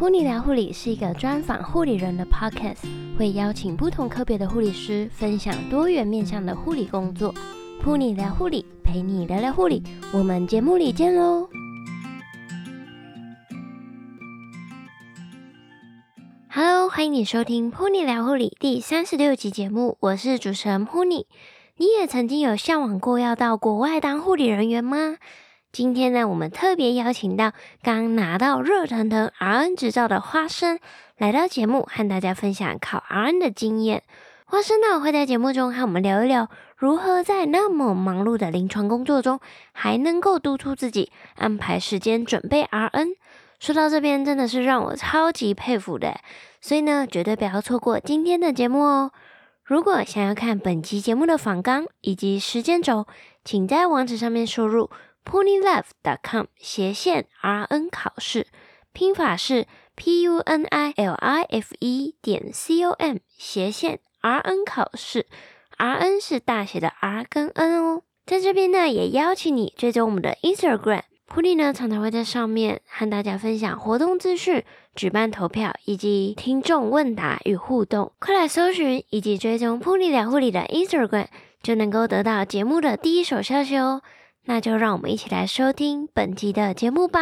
噗妮聊护理是一个专访护理人的 podcast，会邀请不同科别的护理师分享多元面向的护理工作。噗妮聊护理，陪你聊聊护理，我们节目里见喽！Hello，欢迎你收听噗妮聊护理第三十六集节目，我是主持人噗妮。你也曾经有向往过要到国外当护理人员吗？今天呢，我们特别邀请到刚拿到热腾腾 RN 执照的花生来到节目，和大家分享考 RN 的经验。花生呢会在节目中和我们聊一聊，如何在那么忙碌的临床工作中，还能够督促自己安排时间准备 RN。说到这边，真的是让我超级佩服的，所以呢，绝对不要错过今天的节目哦。如果想要看本期节目的访纲以及时间轴，请在网址上面输入。punilife.com 斜线 RN 考试，拼法是 P U N I L I F E 点 C O M 斜线 RN 考试，RN 是大写的 R 跟 N 哦。在这边呢，也邀请你追踪我们的 Instagram，噗妮呢常常会在上面和大家分享活动资讯、举办投票以及听众问答与互动。快来搜寻以及追踪噗妮聊护理的 Instagram，就能够得到节目的第一手消息哦。那就让我们一起来收听本集的节目吧。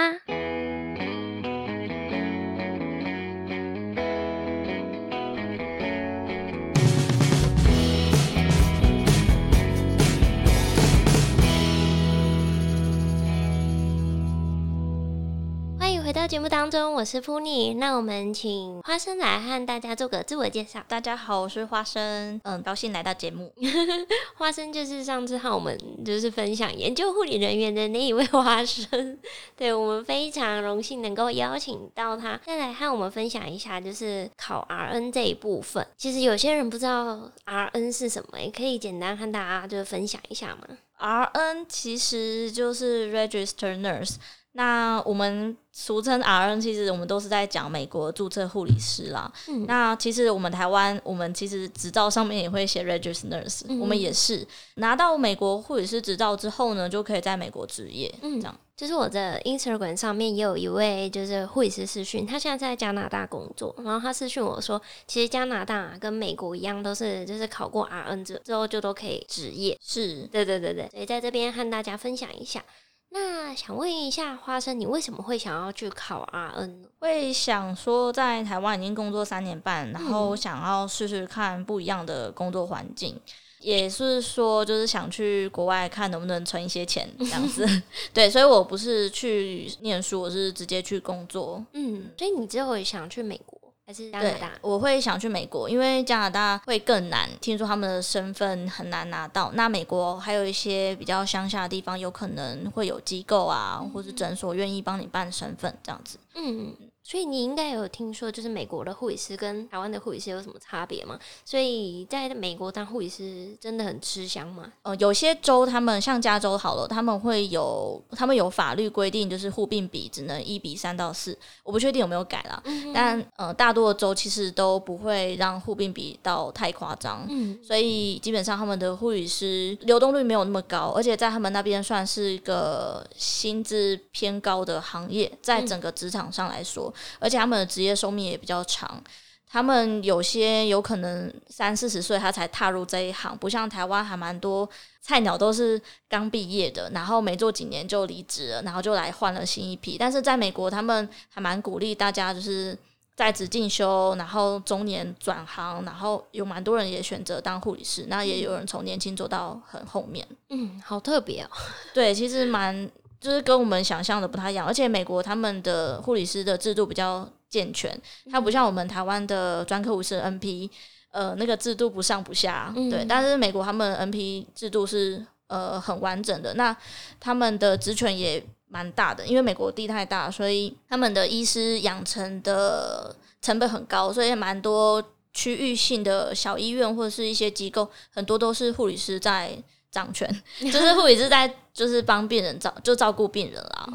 到节目当中，我是噗妮。那我们请花生来和大家做个自我介绍。大家好，我是花生，嗯，高兴来到节目。花生就是上次和我们就是分享研究护理人员的那一位花生，对，我们非常荣幸能够邀请到他，再来和我们分享一下就是考 RN 这一部分。其实有些人不知道 RN 是什么，也可以简单和大家就是分享一下嘛？RN 其实就是 Register Nurse。那我们俗称 RN，其实我们都是在讲美国注册护理师啦。嗯、那其实我们台湾，我们其实执照上面也会写 Registered Nurse，嗯、我们也是拿到美国护理师执照之后呢，就可以在美国执业。嗯，这样。就是我的 Instagram 上面也有一位就是护理师私讯，他现在在加拿大工作，然后他私讯我说，其实加拿大跟美国一样，都是就是考过 RN 之之后就都可以执业。是，对对对对，所以在这边和大家分享一下。那想问一下花生，你为什么会想要去考 RN 呢？会想说在台湾已经工作三年半，然后想要试试看不一样的工作环境，嗯、也是说就是想去国外看能不能存一些钱这样子。对，所以我不是去念书，我是直接去工作。嗯，所以你之后也想去美国？还是加拿大？我会想去美国，因为加拿大会更难。听说他们的身份很难拿到。那美国还有一些比较乡下的地方，有可能会有机构啊，或是诊所愿意帮你办身份这样子。嗯。所以你应该有听说，就是美国的护理师跟台湾的护理师有什么差别吗？所以在美国当护理师真的很吃香吗？呃，有些州他们像加州好了，他们会有他们有法律规定，就是护病比只能一比三到四，我不确定有没有改啦。嗯、但呃，大多的州其实都不会让护病比到太夸张。嗯，所以基本上他们的护理师流动率没有那么高，而且在他们那边算是一个薪资偏高的行业，在整个职场上来说。嗯而且他们的职业寿命也比较长，他们有些有可能三四十岁他才踏入这一行，不像台湾还蛮多菜鸟都是刚毕业的，然后没做几年就离职了，然后就来换了新一批。但是在美国，他们还蛮鼓励大家就是在职进修，然后中年转行，然后有蛮多人也选择当护理师，那也有人从年轻做到很后面。嗯，好特别哦。对，其实蛮。就是跟我们想象的不太一样，而且美国他们的护理师的制度比较健全，它不像我们台湾的专科护士 NP，呃，那个制度不上不下，嗯、对。但是美国他们 NP 制度是呃很完整的，那他们的职权也蛮大的，因为美国地太大，所以他们的医师养成的成本很高，所以蛮多区域性的小医院或者是一些机构，很多都是护理师在。掌权 就是护理师在，就是帮病人照就照顾病人啦。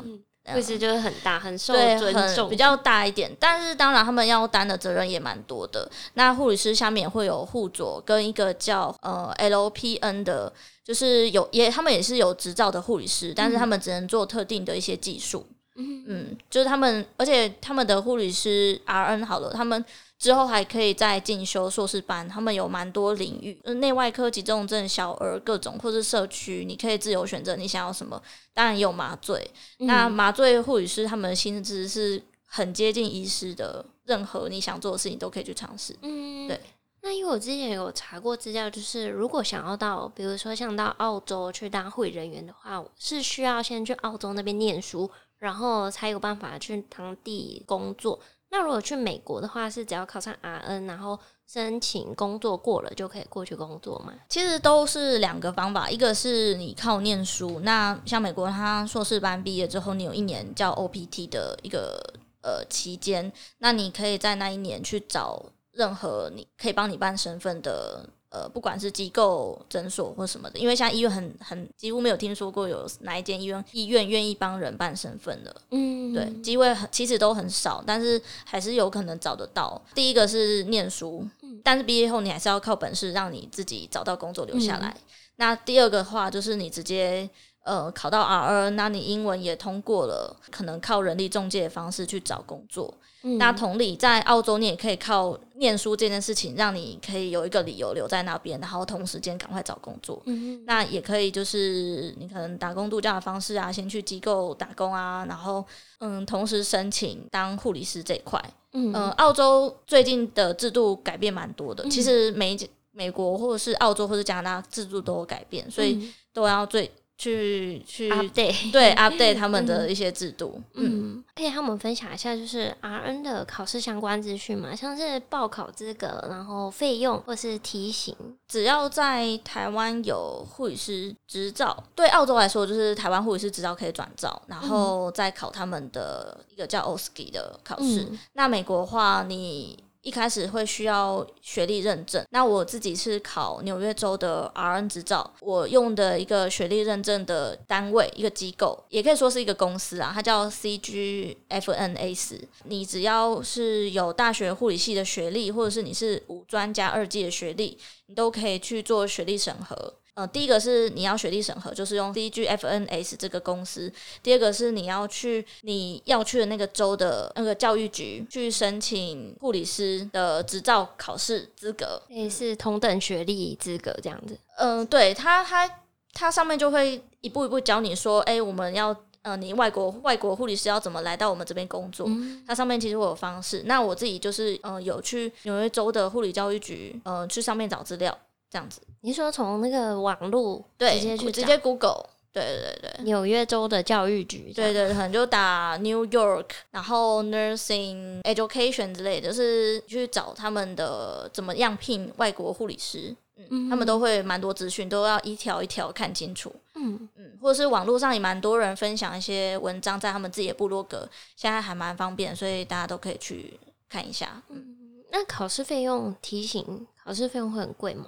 护士就是很大，很受尊重，比较大一点。但是当然，他们要担的责任也蛮多的。那护理师下面会有护佐跟一个叫呃 LPN 的，就是有也他们也是有执照的护理师，但是他们只能做特定的一些技术。嗯嗯，就是他们，而且他们的护理师 RN 好了，他们之后还可以再进修硕士班，他们有蛮多领域，内外科、急重症、小儿各种，或是社区，你可以自由选择你想要什么。当然也有麻醉，嗯、那麻醉护理师他们的薪资是很接近医师的，任何你想做的事情都可以去尝试。嗯，对。那因为我之前有查过资料，就是如果想要到，比如说像到澳洲去当护理人员的话，是需要先去澳洲那边念书，然后才有办法去当地工作。那如果去美国的话，是只要考上 RN，然后申请工作过了就可以过去工作吗？其实都是两个方法，一个是你靠念书，那像美国他硕士班毕业之后，你有一年叫 OPT 的一个呃期间，那你可以在那一年去找。任何你可以帮你办身份的，呃，不管是机构、诊所或什么的，因为现在医院很很几乎没有听说过有哪一间医院医院愿意帮人办身份的，嗯，对，机会很其实都很少，但是还是有可能找得到。第一个是念书，但是毕业后你还是要靠本事让你自己找到工作留下来。嗯、那第二个的话就是你直接呃考到 RN，那你英文也通过了，可能靠人力中介的方式去找工作。嗯、那同理，在澳洲你也可以靠念书这件事情，让你可以有一个理由留在那边，然后同时间赶快找工作。嗯、那也可以就是你可能打工度假的方式啊，先去机构打工啊，然后嗯，同时申请当护理师这一块。嗯、呃，澳洲最近的制度改变蛮多的，嗯、其实美美国或者是澳洲或者加拿大制度都有改变，所以都要最。去去 update 对 update 他们的一些制度，嗯，嗯，可以和我们分享一下，就是 RN 的考试相关资讯嘛，像是报考资格，然后费用或是题型，只要在台湾有护理师执照，对澳洲来说就是台湾护理师执照可以转照，然后再考他们的一个叫 OSCE 的考试。嗯、那美国的话，你。一开始会需要学历认证，那我自己是考纽约州的 RN 执照，我用的一个学历认证的单位，一个机构，也可以说是一个公司啊，它叫 CGFNAS。你只要是有大学护理系的学历，或者是你是五专加二技的学历，你都可以去做学历审核。呃，第一个是你要学历审核，就是用 DGFNS 这个公司；第二个是你要去你要去的那个州的那个教育局去申请护理师的执照考试资格，也是同等学历资格这样子。嗯、呃，对，它它它上面就会一步一步教你说，哎，我们要呃，你外国外国护理师要怎么来到我们这边工作？嗯、它上面其实会有方式。那我自己就是呃，有去纽约州的护理教育局，呃，去上面找资料。这样子，你说从那个网路直接去直接 Google，对对对，纽约州的教育局，对对，可能就打 New York，然后 Nursing Education 之类的，就是去找他们的怎么样聘外国护理师，嗯，嗯他们都会蛮多资讯，都要一条一条看清楚，嗯。嗯，或者是网络上也蛮多人分享一些文章在他们自己的部落格，现在还蛮方便，所以大家都可以去看一下，嗯。那考试费用题型，考试费用会很贵吗？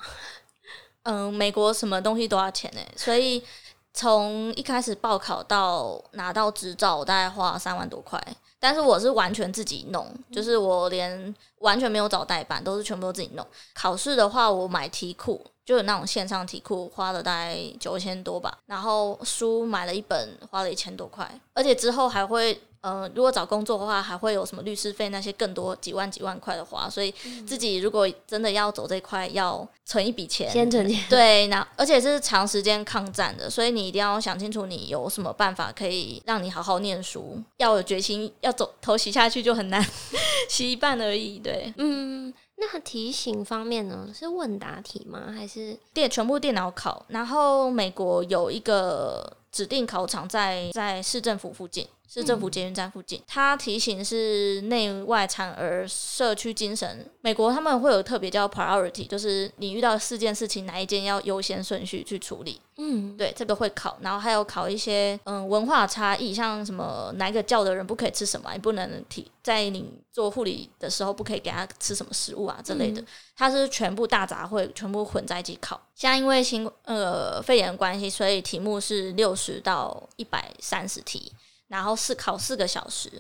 嗯，美国什么东西都要钱诶，所以从一开始报考到拿到执照，我大概花三万多块。但是我是完全自己弄，就是我连完全没有找代办，都是全部都自己弄。考试的话，我买题库，就有那种线上题库，花了大概九千多吧。然后书买了一本，花了一千多块，而且之后还会。呃，如果找工作的话，还会有什么律师费那些更多几万几万块的花，所以自己如果真的要走这块，要存一笔钱，先存钱。对，那而且是长时间抗战的，所以你一定要想清楚，你有什么办法可以让你好好念书，要有决心，要走头洗下去就很难，洗一半而已。对，嗯，那题型方面呢，是问答题吗？还是电全部电脑考？然后美国有一个指定考场在在市政府附近。市政府捷运站附近，它题型是内外产儿社区精神。美国他们会有特别叫 priority，就是你遇到四件事情，哪一件要优先顺序去处理。嗯，对，这个会考，然后还有考一些嗯文化差异，像什么哪一个教的人不可以吃什么，你不能提在你做护理的时候不可以给他吃什么食物啊之类的。它是全部大杂烩，全部混在一起考。现在因为新呃肺炎关系，所以题目是六十到一百三十题。然后是考四个小时，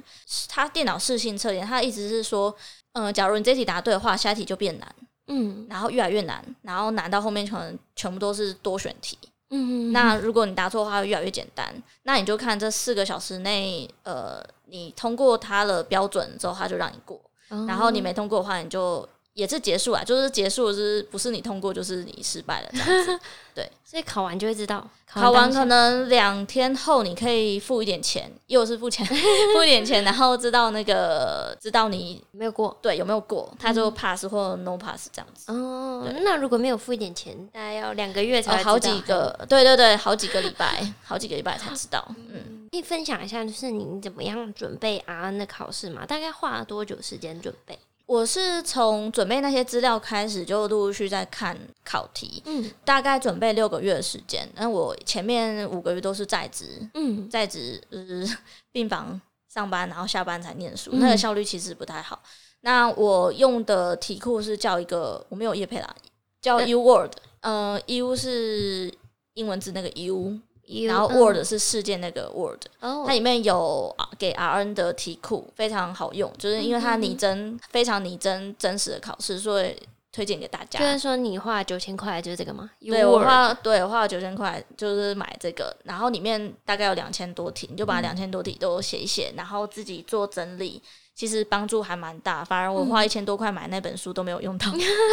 他电脑适性测验，他的意思是说，嗯、呃，假如你这题答对的话，下一题就变难，嗯，然后越来越难，然后难到后面可能全部都是多选题，嗯，那如果你答错的话，会越来越简单。那你就看这四个小时内，呃，你通过它的标准之后，它就让你过。哦、然后你没通过的话，你就。也是结束啊，就是结束，是不是你通过就是你失败了这样子。对，所以考完就会知道。考完，可能两天后你可以付一点钱，又是付钱，付一点钱，然后知道那个知道你没有过，对，有没有过，他就 pass 或 no pass 这样子。哦，那如果没有付一点钱，大概要两个月才、哦、好几个，对对对，好几个礼拜，好几个礼拜才知道。嗯，可以分享一下，就是你怎么样准备 RN 的考试嘛？大概花了多久时间准备？我是从准备那些资料开始，就陆陆续续在看考题，嗯，大概准备六个月的时间。那我前面五个月都是在职，嗯，在职就是病房上班，然后下班才念书，嗯、那个效率其实不太好。那我用的题库是叫一个，我没有业配啦，叫 U Word，呃，U 是英文字那个 U。然后 Word 是事件那个 Word，它里面有给 RN 的题库，非常好用，就是因为它拟真，非常拟真真实的考试，所以推荐给大家。就是说你花了九千块就是这个吗？对，我花，对，我花了九千块就是买这个，然后里面大概有两千多题，你就把两千多题都写一写，然后自己做整理，其实帮助还蛮大。反而我花一千多块买那本书都没有用到，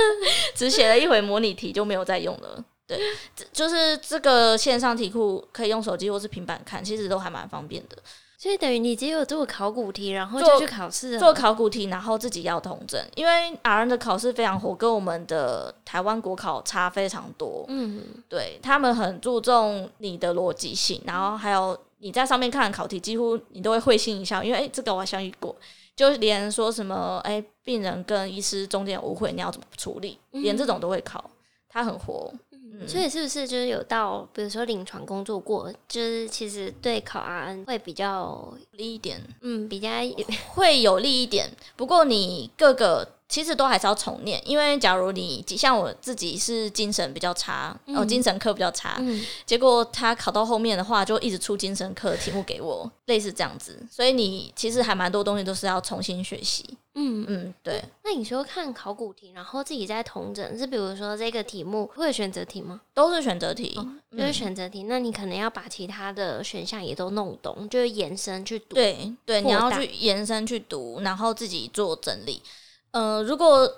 只写了一回模拟题就没有再用了。对，就是这个线上题库可以用手机或是平板看，其实都还蛮方便的。所以等于你只有做考古题，然后就去考试，做考古题，然后自己要统整。因为 RN 的考试非常火，跟我们的台湾国考差非常多。嗯，对，他们很注重你的逻辑性，然后还有你在上面看的考题，几乎你都会会心一笑，因为哎，这个我好像遇过，就连说什么哎，病人跟医师中间误会，你要怎么处理，连这种都会考，他很活。所以是不是就是有到，比如说临床工作过，就是其实对考 RN 会比较利一点，嗯，比较会有利一点。不过你各个。其实都还是要重念，因为假如你像我自己是精神比较差，嗯、哦，精神科比较差，嗯、结果他考到后面的话，就一直出精神科的题目给我，类似这样子。所以你其实还蛮多东西都是要重新学习。嗯嗯，对。那你说看考古题，然后自己再统整，是比如说这个题目会有选择题吗？都是选择题，哦、就是选择题。嗯、那你可能要把其他的选项也都弄懂，就是延伸去读。对对，你要去延伸去读，然后自己做整理。呃，如果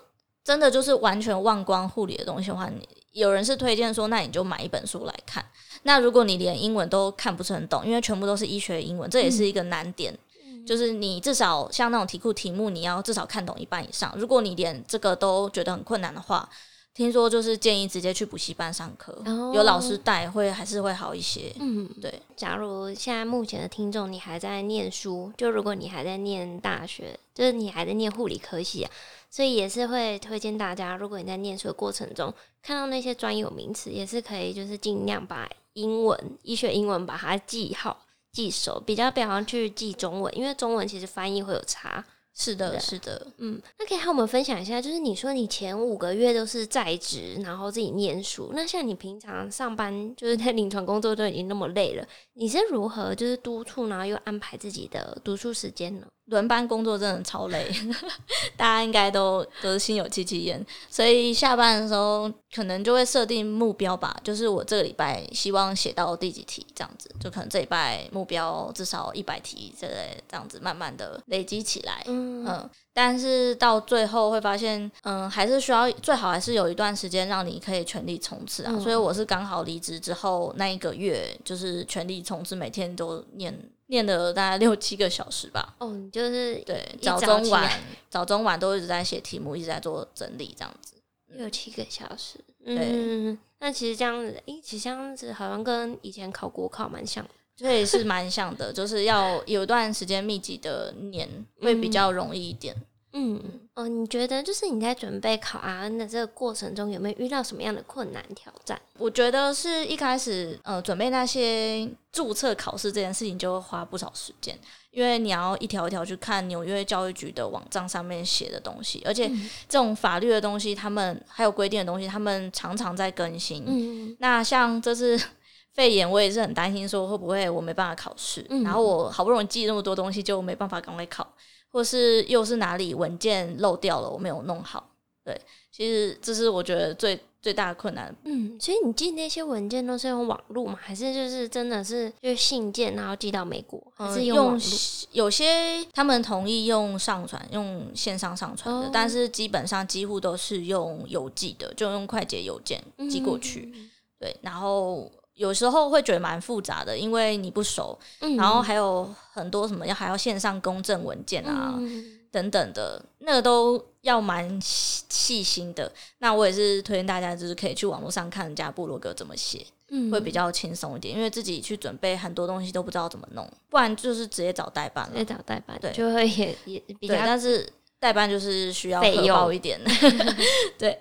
真的就是完全忘光护理的东西的话，你有人是推荐说，那你就买一本书来看。那如果你连英文都看不是很懂，因为全部都是医学英文，这也是一个难点。嗯、就是你至少像那种题库题目，你要至少看懂一半以上。如果你连这个都觉得很困难的话，听说就是建议直接去补习班上课，哦、有老师带会还是会好一些。嗯，对。假如现在目前的听众你还在念书，就如果你还在念大学。就是你还在念护理科系啊，所以也是会推荐大家，如果你在念书的过程中看到那些专有名词，也是可以就是尽量把英文、医学英文把它记好、记熟，比较不要去记中文，因为中文其实翻译会有差。是的，是的，嗯，那可以和我们分享一下，就是你说你前五个月都是在职，然后自己念书，那像你平常上班就是在临床工作都已经那么累了，你是如何就是督促，然后又安排自己的读书时间呢？轮班工作真的超累，大家应该都都是心有戚戚焉，所以下班的时候可能就会设定目标吧，就是我这个礼拜希望写到第几题这样子，就可能这礼拜目标至少一百题之类这样子，慢慢的累积起来，嗯，嗯，但是到最后会发现，嗯，还是需要最好还是有一段时间让你可以全力冲刺啊，嗯，所以我是刚好离职之后那一个月就是全力冲刺，每天都念。念了大概六七个小时吧。哦，你就是对，早中晚早中晚都一直在写题目，一直在做整理，这样子。六七个小时，对。嗯，那其实这样子，诶，其实这样子好像跟以前考国考蛮像的，所以是蛮像的，就是要有一段时间密集的念，会比较容易一点。嗯，哦，你觉得就是你在准备考 RN 的这个过程中，有没有遇到什么样的困难挑战？我觉得是一开始，呃，准备那些注册考试这件事情就会花不少时间，因为你要一条一条去看纽约教育局的网站上面写的东西，而且这种法律的东西，他们还有规定的东西，他们常常在更新。嗯，那像这次 肺炎，我也是很担心说会不会我没办法考试，嗯，然后我好不容易记那么多东西，就没办法赶快考。或是又是哪里文件漏掉了，我没有弄好。对，其实这是我觉得最最大的困难。嗯，所以你寄那些文件都是用网络吗？还是就是真的是就是信件，然后寄到美国？还是用有些他们同意用上传，用线上上传的，哦，但是基本上几乎都是用邮寄的，就用快捷邮件寄过去。嗯、对，然后有时候会觉得蛮复杂的，因为你不熟，嗯、然后还有很多什么要还要线上公证文件啊。嗯等等的，那个都要蛮细心的。那我也是推荐大家，就是可以去网络上看人家部落格怎么写，嗯，会比较轻松一点。因为自己去准备很多东西都不知道怎么弄，不然就是直接找代办了。直接找代办，对，就会也也比较。但是代办就是需要费用一点，对，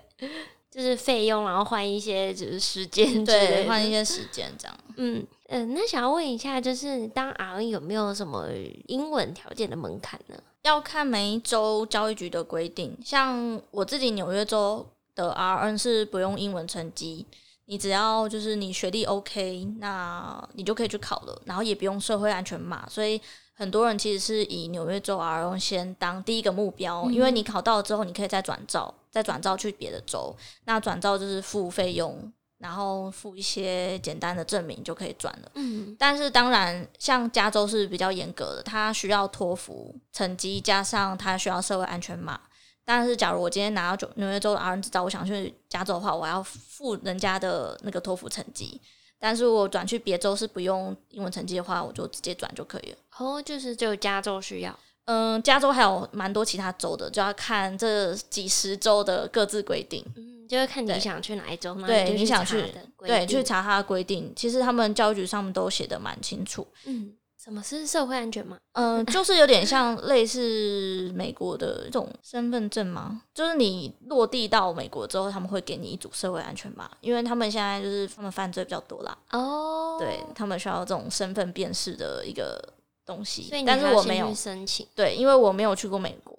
就是费用，然后换一些就是时间，对，换一些时间这样。嗯嗯、呃，那想要问一下，就是当 RN 有没有什么英文条件的门槛呢？要看每一州教育局的规定，像我自己纽约州的 RN 是不用英文成绩，你只要就是你学历 OK，那你就可以去考了，然后也不用社会安全码，所以很多人其实是以纽约州 RN 先当第一个目标，因为你考到了之后，你可以再转照，再转照去别的州，那转照就是付费用。然后付一些简单的证明就可以转了。嗯，但是当然，像加州是比较严格的，它需要托福成绩加上它需要社会安全码。但是，假如我今天拿到纽约州的 RN 执照，我想去加州的话，我要付人家的那个托福成绩。但是我转去别州是不用英文成绩的话，我就直接转就可以了。哦，就是只有加州需要。嗯，加州还有蛮多其他州的，就要看这几十州的各自规定。嗯就是看你想去哪一州，对，你想去，对，去查它的规定。其实他们教育局上面都写的蛮清楚。嗯，什么是社会安全码？嗯、呃，就是有点像类似美国的这种身份证吗？就是你落地到美国之后，他们会给你一组社会安全码，因为他们现在就是他们犯罪比较多啦。哦，对，他们需要这种身份辨识的一个东西，但是我没有申请。对，因为我没有去过美国。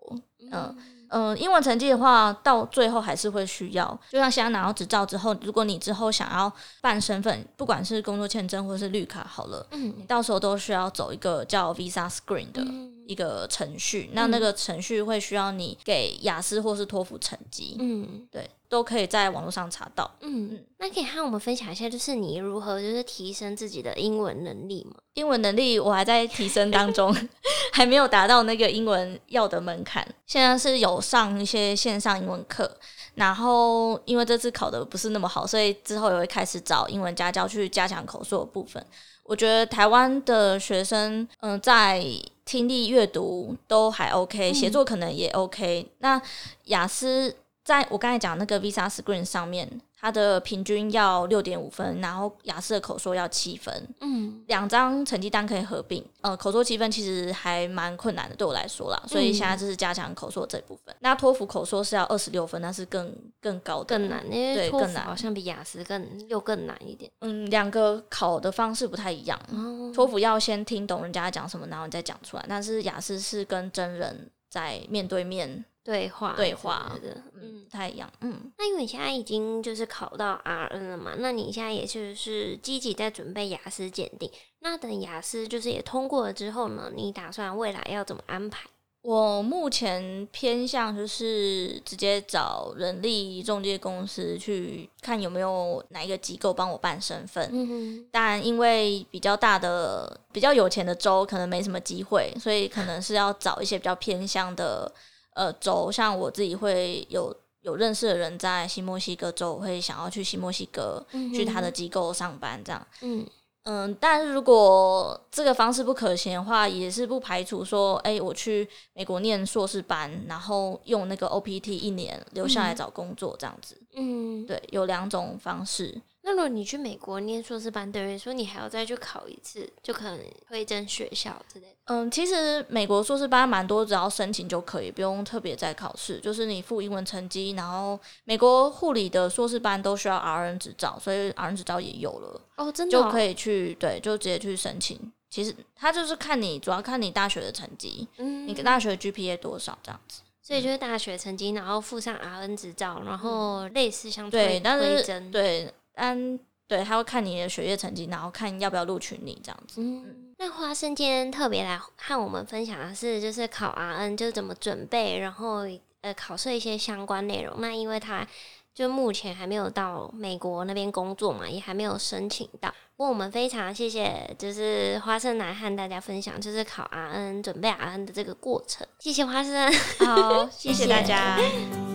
嗯。嗯英文成绩的话，到最后还是会需要。就像现在拿到执照之后，如果你之后想要办身份，不管是工作签证或是绿卡，好了，嗯，你到时候都需要走一个叫 Visa Screen 的一个程序。嗯、那那个程序会需要你给雅思或是托福成绩。嗯，对。都可以在网络上查到。嗯嗯，那可以和我们分享一下，就是你如何就是提升自己的英文能力吗？英文能力我还在提升当中，还没有达到那个英文要的门槛。现在是有上一些线上英文课，然后因为这次考的不是那么好，所以之后也会开始找英文家教去加强口说的部分。我觉得台湾的学生，嗯、呃，在听力、阅读都还 OK，写作可能也 OK。嗯、那雅思。在我刚才讲那个 Visa Screen 上面，它的平均要六点五分，然后雅思的口说要七分，嗯，两张成绩单可以合并。呃，口说七分其实还蛮困难的，对我来说啦，所以现在就是加强口说这部分。嗯、那托福口说是要二十六分，那是更更高的，更难，因为托福好像比雅思更又更难一点。嗯，两个考的方式不太一样。哦、托福要先听懂人家讲什么，然后你再讲出来，但是雅思是跟真人在面对面。对话对话的，嗯，不太一样，嗯。那因为你现在已经就是考到 RN 了嘛，那你现在也就是积极在准备雅思检定。那等雅思就是也通过了之后呢，你打算未来要怎么安排？我目前偏向就是直接找人力中介公司去看有没有哪一个机构帮我办身份。嗯哼。但因为比较大的、比较有钱的州可能没什么机会，所以可能是要找一些比较偏向的。呃，州像我自己会有有认识的人在新墨西哥州，我会想要去新墨西哥、嗯、去他的机构上班这样。嗯嗯，但是如果这个方式不可行的话，也是不排除说，哎、欸，我去美国念硕士班，然后用那个 OPT 一年留下来找工作这样子。嗯，对，有两种方式。那如果你去美国念硕士班，等于说你还要再去考一次，就可能会征学校之类的。嗯，其实美国硕士班蛮多，只要申请就可以，不用特别再考试。就是你附英文成绩，然后美国护理的硕士班都需要 RN 执照，所以 RN 执照也有了哦，真的、哦、就可以去对，就直接去申请。其实他就是看你，主要看你大学的成绩，嗯，你大学的 GPA 多少这样子。所以就是大学成绩，然后附上 RN 执照，然后类似像推对，但是甄对。嗯，对，他会看你的学业成绩，然后看要不要录取你这样子。嗯，那花生今天特别来和我们分享的是，就是考 RN 就是怎么准备，然后呃考试一些相关内容。那因为他就目前还没有到美国那边工作嘛，也还没有申请到。不过我们非常谢谢，就是花生来和大家分享，就是考 RN 准备 RN 的这个过程。谢谢花生，好，谢谢大家。